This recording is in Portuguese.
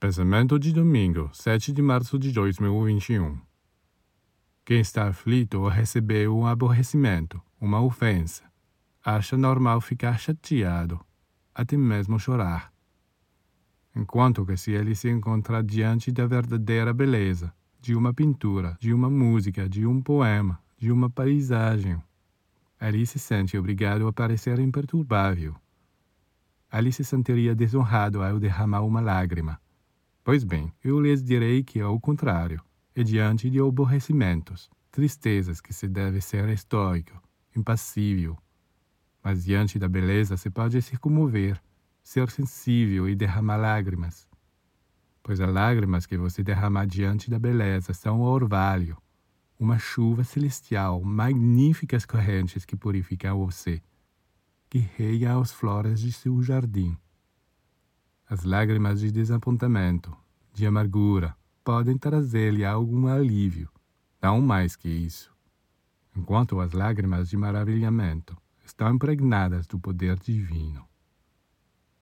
Pensamento de domingo, 7 de março de 2021. Quem está aflito ou recebeu um aborrecimento, uma ofensa, acha normal ficar chateado, até mesmo chorar. Enquanto que se ele se encontra diante da verdadeira beleza, de uma pintura, de uma música, de um poema, de uma paisagem, ali se sente obrigado a parecer imperturbável. Ali se sentiria desonrado ao derramar uma lágrima. Pois bem, eu lhes direi que é o contrário, é diante de aborrecimentos, tristezas que se deve ser estoico, impassível, mas diante da beleza se pode se comover, ser sensível e derramar lágrimas. Pois as lágrimas que você derrama diante da beleza são o orvalho, uma chuva celestial, magníficas correntes que purificam você, que regam as flores de seu jardim. As lágrimas de desapontamento, de amargura, podem trazer-lhe algum alívio, não mais que isso. Enquanto as lágrimas de maravilhamento estão impregnadas do poder divino.